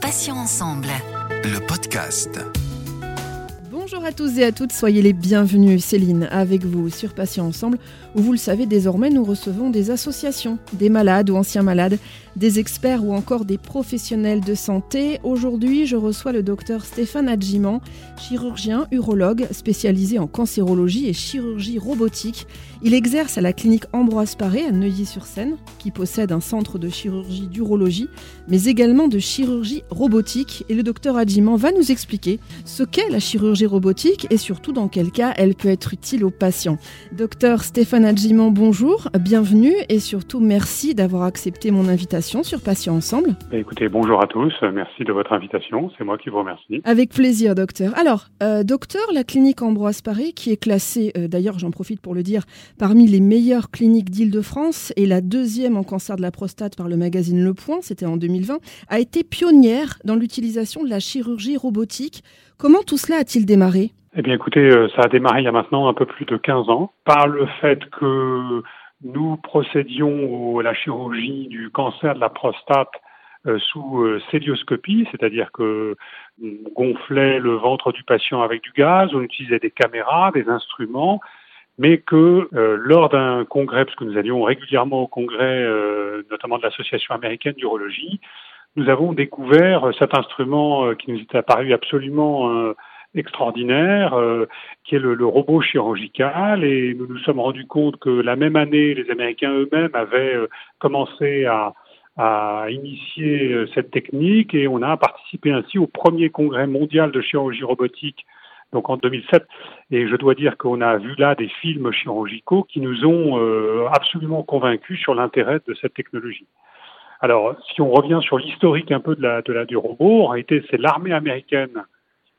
Patients ensemble. Le podcast. Bonjour à tous et à toutes, soyez les bienvenus. Céline avec vous sur Patients Ensemble, où vous le savez désormais, nous recevons des associations, des malades ou anciens malades, des experts ou encore des professionnels de santé. Aujourd'hui, je reçois le docteur Stéphane Adjiman, chirurgien urologue spécialisé en cancérologie et chirurgie robotique. Il exerce à la clinique Ambroise Paré à Neuilly-sur-Seine, qui possède un centre de chirurgie d'urologie, mais également de chirurgie robotique. Et le docteur Adjiman va nous expliquer ce qu'est la chirurgie robotique et surtout dans quel cas elle peut être utile aux patients. Docteur Stéphane Adjiman, bonjour, bienvenue et surtout merci d'avoir accepté mon invitation sur Patients Ensemble. Bah, écoutez, bonjour à tous, merci de votre invitation, c'est moi qui vous remercie. Avec plaisir, docteur. Alors, euh, docteur, la clinique Ambroise Paré, qui est classée, euh, d'ailleurs j'en profite pour le dire, parmi les meilleures cliniques d'Île-de-France et la deuxième en cancer de la prostate par le magazine Le Point, c'était en 2020, a été pionnière dans l'utilisation de la chirurgie robotique. Comment tout cela a-t-il démarré? Eh bien écoutez, euh, ça a démarré il y a maintenant un peu plus de 15 ans par le fait que nous procédions à la chirurgie du cancer de la prostate euh, sous euh, célioscopie, c'est-à-dire que on gonflait le ventre du patient avec du gaz, on utilisait des caméras, des instruments, mais que euh, lors d'un congrès, parce que nous allions régulièrement au congrès, notamment de l'Association américaine d'urologie, nous avons découvert cet instrument qui nous est apparu absolument extraordinaire, euh, qui est le, le, robot chirurgical. Et nous nous sommes rendus compte que la même année, les Américains eux-mêmes avaient euh, commencé à, à initier euh, cette technique et on a participé ainsi au premier congrès mondial de chirurgie robotique donc en 2007. Et je dois dire qu'on a vu là des films chirurgicaux qui nous ont absolument convaincus sur l'intérêt de cette technologie. Alors, si on revient sur l'historique un peu de la, du robot, en réalité, c'est l'armée américaine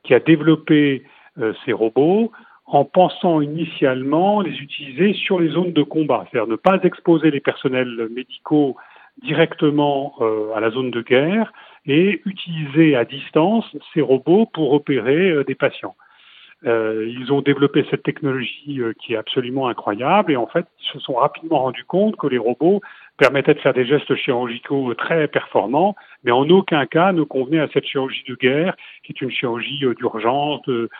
qui a développé euh, ces robots en pensant initialement les utiliser sur les zones de combat, c'est-à-dire ne pas exposer les personnels médicaux directement euh, à la zone de guerre et utiliser à distance ces robots pour opérer euh, des patients. Ils ont développé cette technologie qui est absolument incroyable. Et en fait ils se sont rapidement rendus compte que les robots permettait de faire des gestes chirurgicaux très performants, mais en aucun cas ne convenait à cette chirurgie de guerre, qui est une chirurgie euh, d'urgence, de,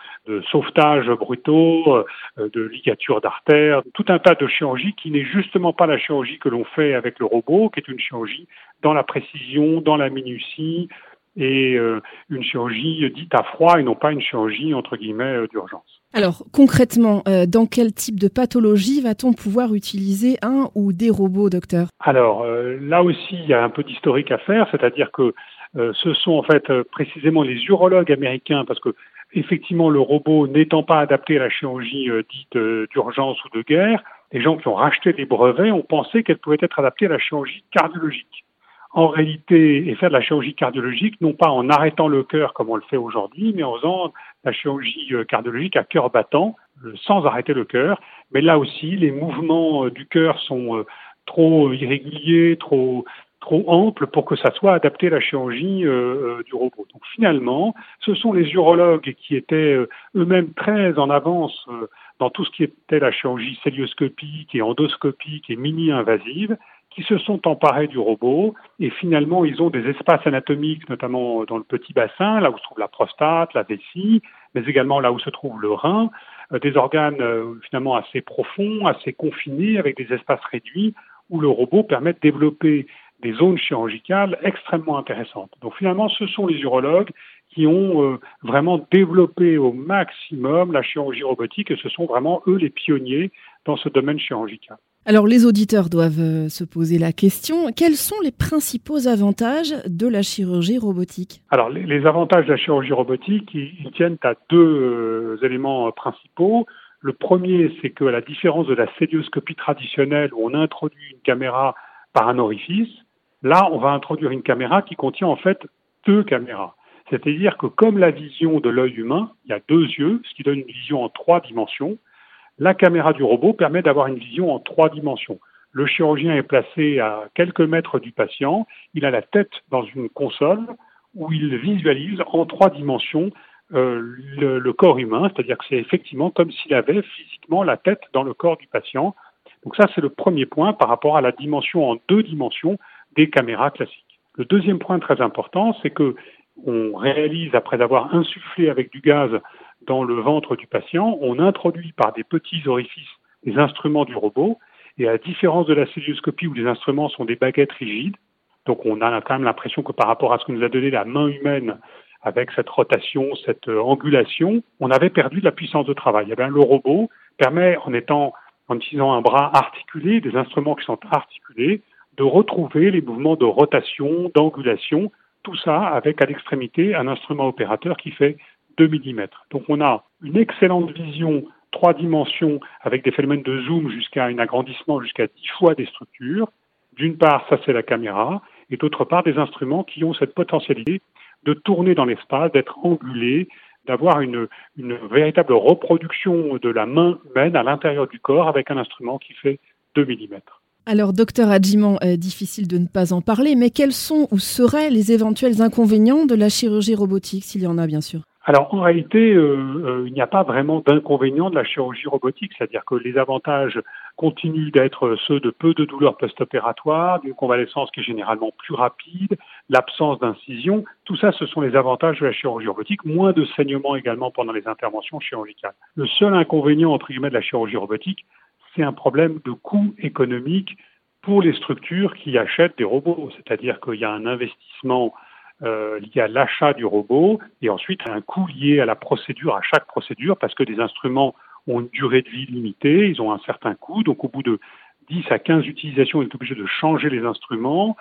sauvetage brutaux, euh, de ligature d'artères, tout un tas de chirurgies qui n'est justement pas la chirurgie que l'on fait avec le robot, qui est une chirurgie dans la précision, dans la minutie, et euh, une chirurgie dite à froid et non pas une chirurgie entre guillemets d'urgence. Alors concrètement, euh, dans quel type de pathologie va-t-on pouvoir utiliser un ou des robots, docteur? Alors euh, là aussi, il y a un peu d'historique à faire, c'est-à-dire que euh, ce sont en fait précisément les urologues américains, parce que effectivement le robot n'étant pas adapté à la chirurgie dite d'urgence ou de guerre, les gens qui ont racheté les brevets ont pensé qu'elle pouvait être adaptée à la chirurgie cardiologique en réalité et faire de la chirurgie cardiologique, non pas en arrêtant le cœur comme on le fait aujourd'hui, mais en faisant la chirurgie euh, cardiologique à cœur battant, euh, sans arrêter le cœur. Mais là aussi, les mouvements euh, du cœur sont trop irréguliers, trop trop amples pour que ça soit adapté à la chirurgie du robot. Donc finalement, ce sont les urologues qui étaient eux-mêmes très en avance dans tout ce qui était la chirurgie célioscopique et endoscopique et mini-invasive qui se sont emparés du robot et finalement ils ont des espaces anatomiques, notamment dans le petit bassin, là où se trouve la prostate, la vessie, mais également là où se trouve le rein, euh, des organes euh, finalement assez profonds, assez confinés, avec des espaces réduits, où le robot permet de développer des zones chirurgicales extrêmement intéressantes. Donc finalement, ce sont les urologues qui ont euh, vraiment développé au maximum la chirurgie robotique et ce sont vraiment eux les pionniers dans ce domaine chirurgical. Alors les auditeurs doivent euh, se poser la question, quels sont les principaux avantages de la chirurgie robotique? Alors les, avantages de la chirurgie robotique, ils, tiennent à deux euh, éléments principaux. Le premier, c'est que la différence de la célioscopie traditionnelle où on introduit une caméra par un orifice, là on va introduire une caméra qui contient en fait deux caméras. C'est-à-dire que comme la vision de l'œil humain, il y a deux yeux, ce qui donne une vision en trois dimensions. La caméra du robot permet d'avoir une vision en trois dimensions. Le chirurgien est placé à quelques mètres du patient, il a la tête dans une console où il visualise en trois dimensions euh, le, le, corps humain, c'est-à-dire que c'est effectivement comme s'il avait physiquement la tête dans le corps du patient. Donc ça, c'est le premier point par rapport à la dimension en deux dimensions des caméras classiques. Le deuxième point très important, c'est que on réalise, après avoir insufflé avec du gaz dans le ventre du patient, on introduit par des petits orifices les instruments du robot. Et à différence de la célioscopie où les instruments sont des baguettes rigides, donc on a quand même l'impression que par rapport à ce que nous a donné la main humaine avec cette rotation, cette euh, angulation, on avait perdu de la puissance de travail. Eh bien, le robot permet, en étant, en utilisant un bras articulé, des instruments qui sont articulés, de retrouver les mouvements de rotation, d'angulation, tout ça avec à l'extrémité un instrument opérateur qui fait 2 mm. Donc on a une excellente vision trois dimensions avec des phénomènes de zoom jusqu'à un agrandissement jusqu'à 10 fois des structures. D'une part, ça c'est la caméra, et d'autre part, des instruments qui ont cette potentialité de tourner dans l'espace, d'être angulés, d'avoir une, véritable reproduction de la main humaine à l'intérieur du corps avec un instrument qui fait 2 mm. Alors, docteur Adjiman, euh, difficile de ne pas en parler, mais quels sont ou seraient les éventuels inconvénients de la chirurgie robotique, s'il y en a bien sûr? Alors en réalité, euh, euh, il n'y a pas vraiment d'inconvénient de la chirurgie robotique, c'est-à-dire que les avantages continuent d'être ceux de peu de douleurs post-opératoires, d'une convalescence qui est généralement plus rapide, l'absence d'incision, tout ça ce sont les avantages de la chirurgie robotique, moins de saignement également pendant les interventions chirurgicales. Le seul inconvénient entre guillemets de la chirurgie robotique, c'est un problème de coût économique pour les structures qui achètent des robots, c'est-à-dire qu'il y a un investissement euh, lié à l'achat du robot et ensuite un coût lié à la procédure, à chaque procédure, parce que des instruments ont une durée de vie limitée, ils ont un certain coût, donc au bout de 10 à 15 utilisations, on est obligé de changer les instruments.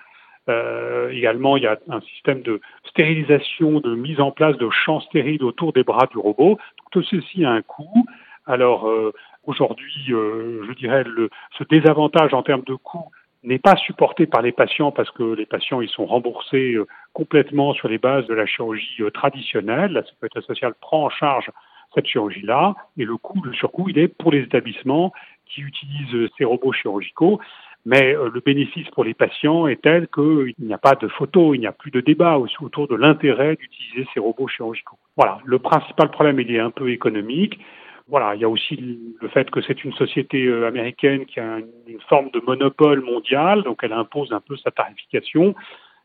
Euh, également, il y a un système de stérilisation, de mise en place de champs stériles autour des bras du robot. Tout ceci a un coût. Alors euh, aujourd'hui, euh, je dirais, ce désavantage en termes de coût n'est pas supporté par les patients parce que les patients ils sont remboursés euh, complètement sur les bases de la chirurgie euh, traditionnelle. La sécurité sociale prend en charge cette chirurgie-là et le coût, le surcoût, il est pour les établissements qui utilisent euh, ces robots chirurgicaux. Mais le bénéfice pour les patients est tel qu'il n'y a pas de photo, il n'y a plus de débat autour de l'intérêt d'utiliser ces robots chirurgicaux. Voilà, le principal problème, il est un peu économique. Voilà, il y a aussi le fait que c'est une société euh, américaine qui a une forme de monopole mondial, donc elle impose un peu sa tarification.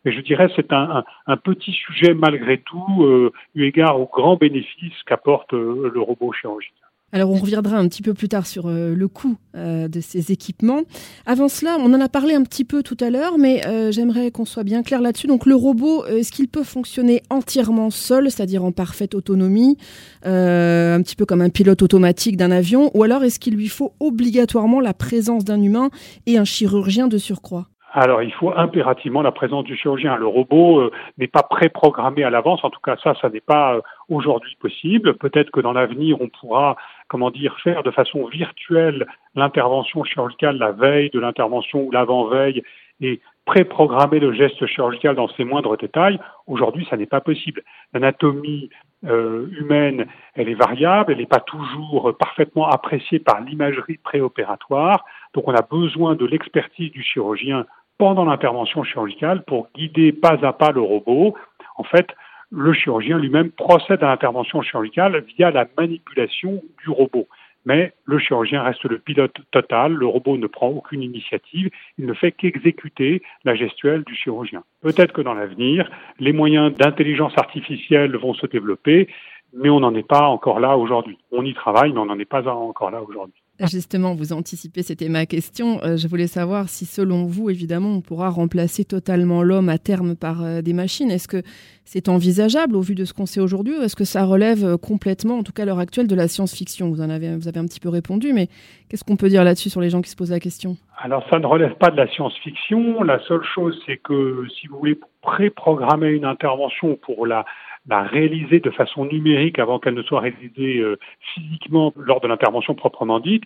Et je dirais c'est un, un, petit sujet malgré tout, euh, eu égard aux grands bénéfices qu'apporte euh, le robot chirurgien. Alors on reviendra un petit peu plus tard sur euh, le coût euh, de ces équipements. Avant cela, on en a parlé un petit peu tout à l'heure, mais euh, j'aimerais qu'on soit bien clair là-dessus. Donc le robot, est-ce qu'il peut fonctionner entièrement seul, c'est-à-dire en parfaite autonomie, un petit peu comme un pilote automatique d'un avion, ou alors est-ce qu'il lui faut obligatoirement la présence d'un humain et un chirurgien de surcroît? Alors, il faut impérativement la présence du chirurgien. Le robot euh, n'est pas préprogrammé à l'avance. En tout cas, ça, ça n'est pas euh, aujourd'hui possible. Peut-être que dans l'avenir, on pourra, comment dire, faire de façon virtuelle l'intervention chirurgicale la veille de l'intervention ou l'avant-veille et préprogrammer le geste chirurgical dans ses moindres détails. Aujourd'hui, ça n'est pas possible. L'anatomie euh, humaine, elle est variable, elle n'est pas toujours parfaitement appréciée par l'imagerie préopératoire. Donc, on a besoin de l'expertise du chirurgien pendant l'intervention chirurgicale pour guider pas à pas le robot. En fait, le chirurgien lui-même procède à l'intervention chirurgicale via la manipulation du robot. Mais le chirurgien reste le pilote total, le robot ne prend aucune initiative, il ne fait qu'exécuter la gestuelle du chirurgien. Peut-être que dans l'avenir, les moyens d'intelligence artificielle vont se développer, mais on n'en est pas encore là aujourd'hui. On y travaille, mais on n'en est pas encore là aujourd'hui. Justement, vous anticipez, c'était ma question. Euh, je voulais savoir si, selon vous, évidemment, on pourra remplacer totalement l'homme à terme par euh, des machines. Est-ce que c'est envisageable au vu de ce qu'on sait aujourd'hui ou est-ce que ça relève euh, complètement, en tout cas à l'heure actuelle, de la science-fiction? Vous, en avez, vous avez un petit peu répondu, mais qu'est-ce qu'on peut dire là-dessus sur les gens qui se posent la question? Alors, ça ne relève pas de la science-fiction. La seule chose, c'est que si vous voulez préprogrammer une intervention pour la réaliser de façon numérique avant qu'elle ne soit réalisée euh, physiquement lors de l'intervention proprement dite,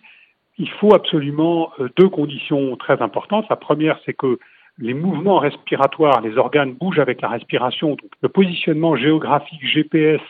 il faut absolument euh, deux conditions très importantes. La première, c'est que les mouvements respiratoires, les organes bougent avec la respiration. Le positionnement géographique GPS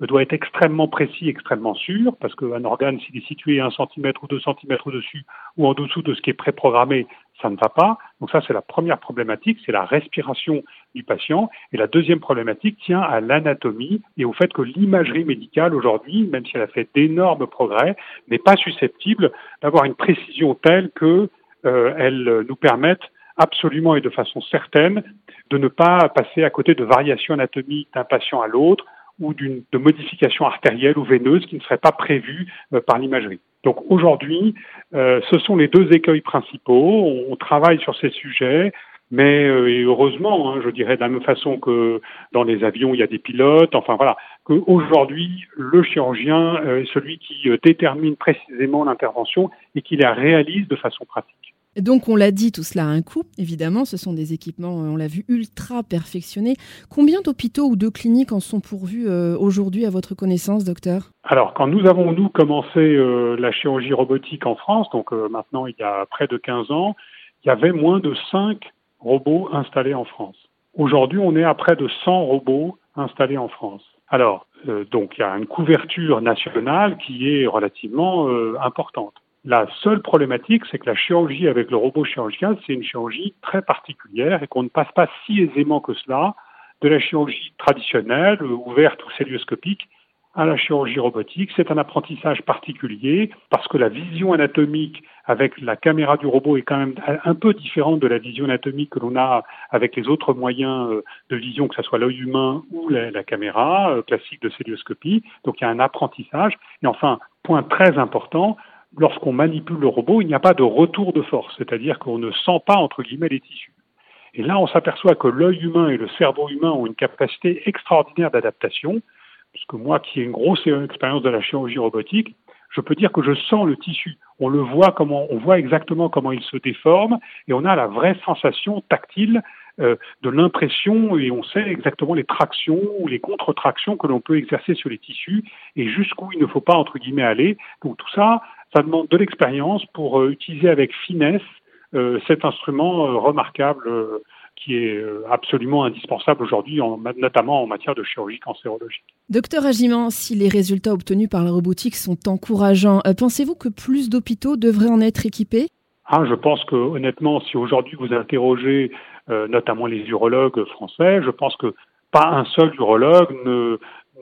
doit être extrêmement précis, extrêmement sûr, parce qu'un organe, s'il est situé un centimètre ou deux centimètres au-dessus ou en dessous de ce qui est préprogrammé, ça ne va pas. Donc ça, c'est la première problématique, c'est la respiration du patient. Et la deuxième problématique tient à l'anatomie et au fait que l'imagerie médicale aujourd'hui, même si elle a fait d'énormes progrès, n'est pas susceptible d'avoir une précision telle que euh, elle nous permette absolument et de façon certaine de ne pas passer à côté de variations anatomiques d'un patient à l'autre ou de modifications artérielles ou veineuses qui ne seraient pas prévues euh, par l'imagerie. Donc aujourd'hui, euh, ce sont les deux écueils principaux. On, travaille sur ces sujets. Mais euh, heureusement, hein, je dirais de la même façon que dans les avions, il y a des pilotes. Enfin voilà, qu'aujourd'hui, le chirurgien est celui qui détermine précisément l'intervention et qui la réalise de façon pratique. Donc on l'a dit, tout cela a un coût, évidemment, ce sont des équipements, on l'a vu, ultra perfectionnés. Combien d'hôpitaux ou de cliniques en sont pourvus euh, aujourd'hui à votre connaissance, docteur? Alors quand nous avons, nous, commencé euh, la chirurgie robotique en France, donc euh, maintenant il y a près de 15 ans, il y avait moins de 5 robots installés en France. Aujourd'hui on est à près de 100 robots installés en France. Alors, donc il y a une couverture nationale qui est relativement importante. La seule problématique, c'est que la chirurgie avec le robot chirurgien, c'est une chirurgie très particulière et qu'on ne passe pas si aisément que cela de la chirurgie traditionnelle, ouverte ou célioscopique, à la chirurgie robotique. C'est un apprentissage particulier parce que la vision anatomique avec la caméra du robot est quand même un peu différente de la vision anatomique que l'on a avec les autres moyens euh, de vision, que ce soit l'œil humain ou la, caméra euh, classique de célioscopie. Donc il y a un apprentissage. Et enfin, point très important, lorsqu'on manipule le robot, il n'y a pas de retour de force, c'est-à-dire qu'on ne sent pas, entre guillemets, les tissus. Et là, on s'aperçoit que l'œil humain et le cerveau humain ont une capacité extraordinaire d'adaptation, puisque moi, qui ai une grosse expérience de la chirurgie robotique, je peux dire que je sens le tissu. On le voit comment, on voit exactement comment il se déforme, et on a la vraie sensation tactile euh, de l'impression et on sait exactement les tractions ou les contre-tractions que l'on peut exercer sur les tissus et jusqu'où il ne faut pas entre guillemets aller. Donc tout ça, ça demande de l'expérience pour euh, utiliser avec finesse euh, cet instrument remarquable qui est absolument indispensable aujourd'hui, notamment en matière de chirurgie cancérologique. Docteur Agiman, si les résultats obtenus par la robotique sont encourageants, pensez-vous que plus d'hôpitaux devraient en être équipés? Ah, je pense que honnêtement, si aujourd'hui vous interrogez notamment les urologues français. Je pense que pas un seul urologue ne,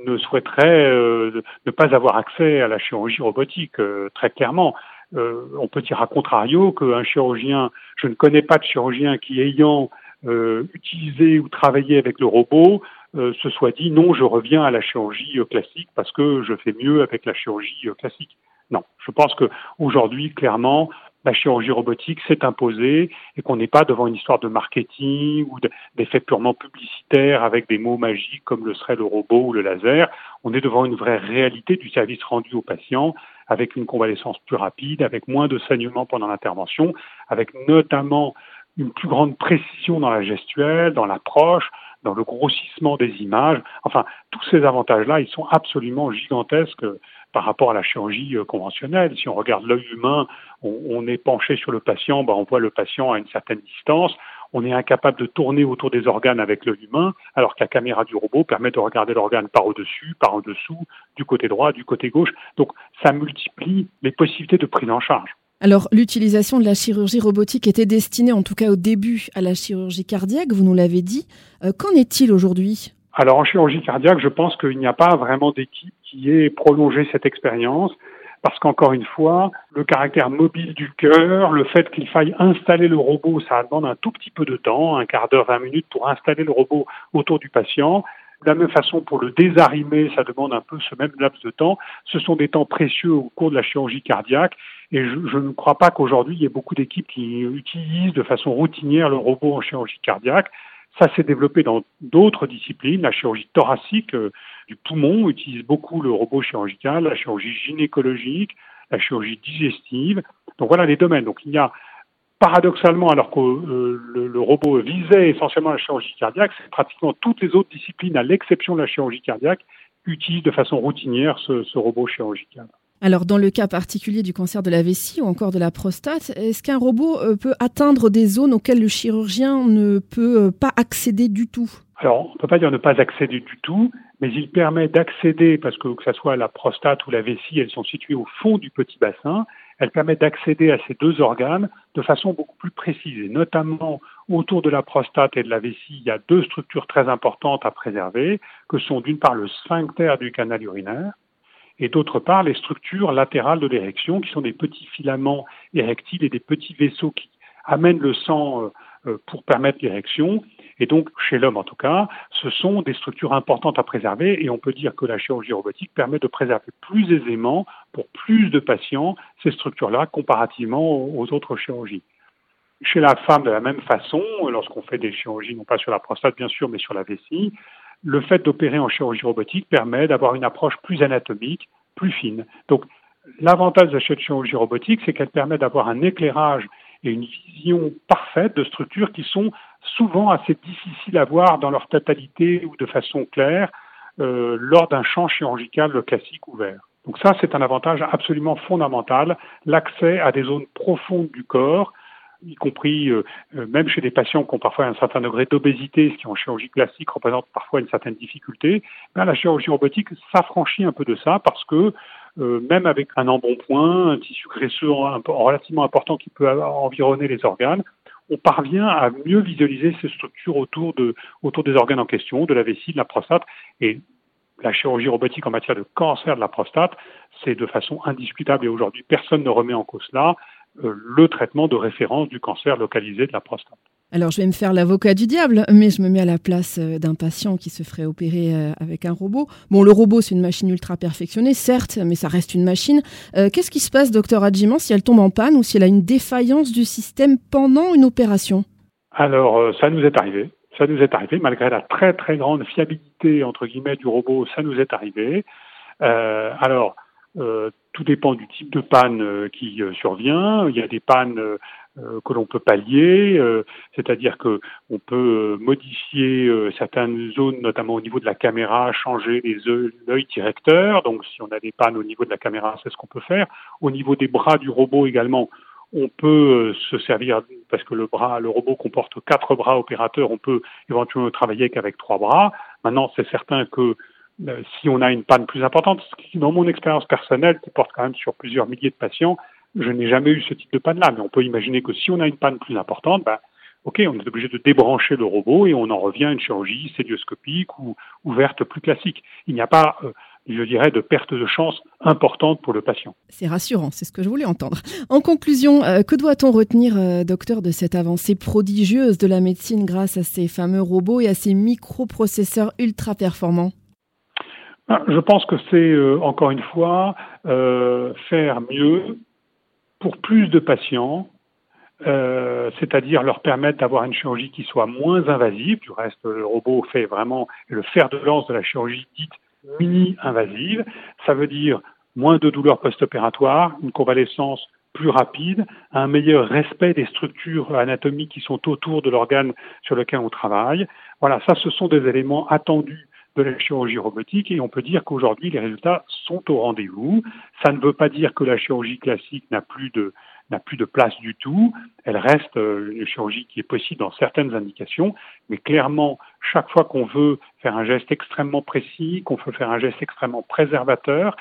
ne souhaiterait euh, ne pas avoir accès à la chirurgie robotique, euh, très clairement. on peut dire à contrario qu'un chirurgien, je ne connais pas de chirurgien qui ayant utilisé ou travaillé avec le robot se soit dit non, je reviens à la chirurgie classique parce que je fais mieux avec la chirurgie classique. Non, je pense que aujourd'hui, clairement, la chirurgie robotique s'est imposée et qu'on n'est pas devant une histoire de marketing ou d'effets purement publicitaires avec des mots magiques comme le serait le robot ou le laser. On est devant une vraie réalité du service rendu aux patients avec une convalescence plus rapide, avec moins de saignements pendant l'intervention, avec notamment une plus grande précision dans la gestuelle, dans l'approche, dans le grossissement des images. Enfin, tous ces avantages-là, ils sont absolument gigantesques par rapport à la chirurgie euh, conventionnelle. Si on regarde l'œil humain, on, est penché sur le patient, ben on voit le patient à une certaine distance. On est incapable de tourner autour des organes avec l'œil humain, alors que la caméra du robot permet de regarder l'organe par au-dessus, par en dessous, du côté droit, du côté gauche. Donc ça multiplie les possibilités de prise en charge. Alors, l'utilisation de la chirurgie robotique était destinée, en tout cas au début, à la chirurgie cardiaque, vous nous l'avez dit. Euh, qu'en est-il aujourd'hui? Alors, en chirurgie cardiaque, je pense qu'il n'y a pas vraiment d'équipe qui ait prolongé cette expérience parce qu'encore une fois, le caractère mobile du cœur, le fait qu'il faille installer le robot, ça demande un tout petit peu de temps, un quart d'heure, vingt minutes pour installer le robot autour du patient. De la même façon, pour le désarimer, ça demande un peu ce même laps de temps. Ce sont des temps précieux au cours de la chirurgie cardiaque. Et je, je ne crois pas qu'aujourd'hui, il y ait beaucoup d'équipes qui utilisent de façon routinière le robot en chirurgie cardiaque. Ça s'est développé dans d'autres disciplines. La chirurgie thoracique euh, du poumon utilise beaucoup le robot chirurgical, la chirurgie gynécologique, la chirurgie digestive. Donc voilà les domaines. Donc il y a paradoxalement, alors que euh, le, robot visait essentiellement la chirurgie cardiaque, c'est pratiquement toutes les autres disciplines, à l'exception de la chirurgie cardiaque, utilisent de façon routinière ce, ce robot chirurgical. Alors, dans le cas particulier du cancer de la vessie ou encore de la prostate, est-ce qu'un robot euh, peut atteindre des zones auxquelles le chirurgien ne peut euh, pas accéder du tout? Alors, on ne peut pas dire ne pas accéder du tout, mais il permet d'accéder, parce que que ce soit la prostate ou la vessie, elles sont situées au fond du petit bassin, elle permet d'accéder à ces deux organes de façon beaucoup plus précise. Notamment autour de la prostate et de la vessie, il y a deux structures très importantes à préserver, que sont d'une part le sphincter du canal urinaire, et d'autre part les structures latérales de l'érection, qui sont des petits filaments érectiles et des petits vaisseaux qui amènent le sang euh, pour permettre l'érection. Et donc, chez l'homme en tout cas, ce sont des structures importantes à préserver et on peut dire que la chirurgie robotique permet de préserver plus aisément pour plus de patients ces structures-là comparativement aux autres chirurgies. Chez la femme, de la même façon, lorsqu'on fait des chirurgies, non pas sur la prostate bien sûr, mais sur la vessie, le fait d'opérer en chirurgie robotique permet d'avoir une approche plus anatomique, plus fine. Donc, l'avantage de cette chirurgie robotique, c'est qu'elle permet d'avoir un éclairage et une vision parfaite de structures qui sont souvent assez difficiles à voir dans leur totalité ou de façon claire euh, lors d'un champ chirurgical classique ouvert. Donc ça, c'est un avantage absolument fondamental, l'accès à des zones profondes du corps y compris euh, euh, même chez des patients qui ont parfois un certain degré d'obésité, ce qui en chirurgie classique représente parfois une certaine difficulté, ben, la chirurgie robotique s'affranchit un peu de ça parce que euh, même avec un embonpoint, un tissu graisseux relativement important qui peut environner les organes, on parvient à mieux visualiser ces structures autour, de, autour des organes en question, de la vessie, de la prostate. Et la chirurgie robotique en matière de cancer de la prostate, c'est de façon indiscutable et aujourd'hui personne ne remet en cause cela. Euh, le traitement de référence du cancer localisé de la prostate. Alors je vais me faire l'avocat du diable, mais je me mets à la place euh, d'un patient qui se ferait opérer euh, avec un robot. Bon, le robot, c'est une machine ultra perfectionnée, certes, mais ça reste une machine. Qu'est-ce qui se passe, docteur Adjiman, si elle tombe en panne ou si elle a une défaillance du système pendant une opération? Alors, ça nous est arrivé. Ça nous est arrivé, malgré la très très grande fiabilité, entre guillemets, du robot, ça nous est arrivé. alors, euh, tout dépend du type de panne euh, qui euh, survient. Il y a des pannes que l'on peut pallier, c'est-à-dire que on peut modifier certaines zones, notamment au niveau de la caméra, changer l'œil directeur. Donc, si on a des pannes au niveau de la caméra, c'est ce qu'on peut faire. Au niveau des bras du robot également, on peut se servir parce que le bras, le robot comporte quatre bras opérateurs. On peut éventuellement travailler qu'avec trois bras. Maintenant, c'est certain que euh, si on a une panne plus importante, dans mon expérience personnelle, qui porte quand même sur plusieurs milliers de patients, je n'ai jamais eu ce type de panne-là. Mais on peut imaginer que si on a une panne plus importante, ben, OK, on est obligé de débrancher le robot et on en revient à une chirurgie célioscopique ou ouverte plus classique. Il n'y a pas, euh, je dirais, de perte de chance importante pour le patient. C'est rassurant, c'est ce que je voulais entendre. En conclusion, euh, que doit-on retenir, docteur, de cette avancée prodigieuse de la médecine grâce à ces fameux robots et à ces microprocesseurs ultra performants je pense que c'est, euh, encore une fois, euh, faire mieux pour plus de patients, euh, c'est-à-dire leur permettre d'avoir une chirurgie qui soit moins invasive. Du reste, le robot fait vraiment le fer de lance de la chirurgie dite mini-invasive. Ça veut dire moins de douleurs post-opératoires, une convalescence plus rapide, un meilleur respect des structures anatomiques qui sont autour de l'organe sur lequel on travaille. Voilà, ça, ce sont des éléments attendus de la chirurgie robotique et on peut dire qu'aujourd'hui les résultats sont au rendez-vous. Ça ne veut pas dire que la chirurgie classique n'a plus de n'a plus de place du tout. Elle reste euh, une chirurgie qui est possible dans certaines indications, mais clairement, chaque fois qu'on veut faire un geste extrêmement précis, qu'on veut faire un geste extrêmement préservateur,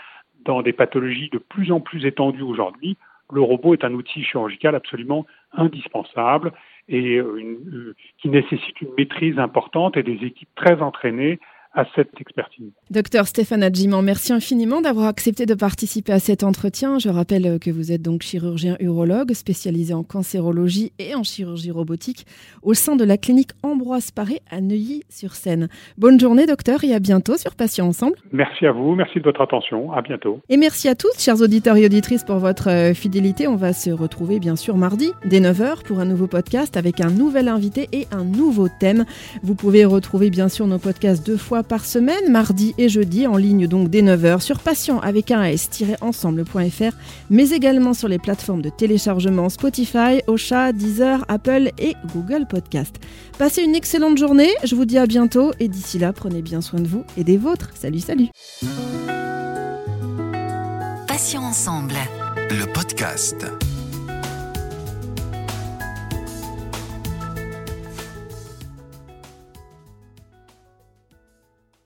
dans des pathologies de plus en plus étendues aujourd'hui, le robot est un outil chirurgical absolument indispensable et euh, euh, qui nécessite une maîtrise importante et des équipes très entraînées à cette expertise. Docteur Stéphane Adjiman, merci infiniment d'avoir accepté de participer à cet entretien. Je rappelle que vous êtes donc chirurgien urologue spécialisé en cancérologie et en chirurgie robotique au sein de la clinique Ambroise Paré à Neuilly-sur-Seine. Bonne journée docteur et à bientôt sur Patients Ensemble. Merci à vous, merci de votre attention, à bientôt. Et merci à tous, chers auditeurs et auditrices, pour votre euh, fidélité. On va se retrouver bien sûr mardi dès 9h pour un nouveau podcast avec un nouvel invité et un nouveau thème. Vous pouvez retrouver bien sûr nos podcasts deux par semaine, mardi et jeudi, en ligne donc dès 9h sur patient avec un s-ensemble.fr, mais également sur les plateformes de téléchargement Spotify, Ocha, Deezer, Apple et Google Podcast. Passez une excellente journée, je vous dis à bientôt et d'ici là, prenez bien soin de vous et des vôtres. Salut, salut. Patient ensemble. Le podcast.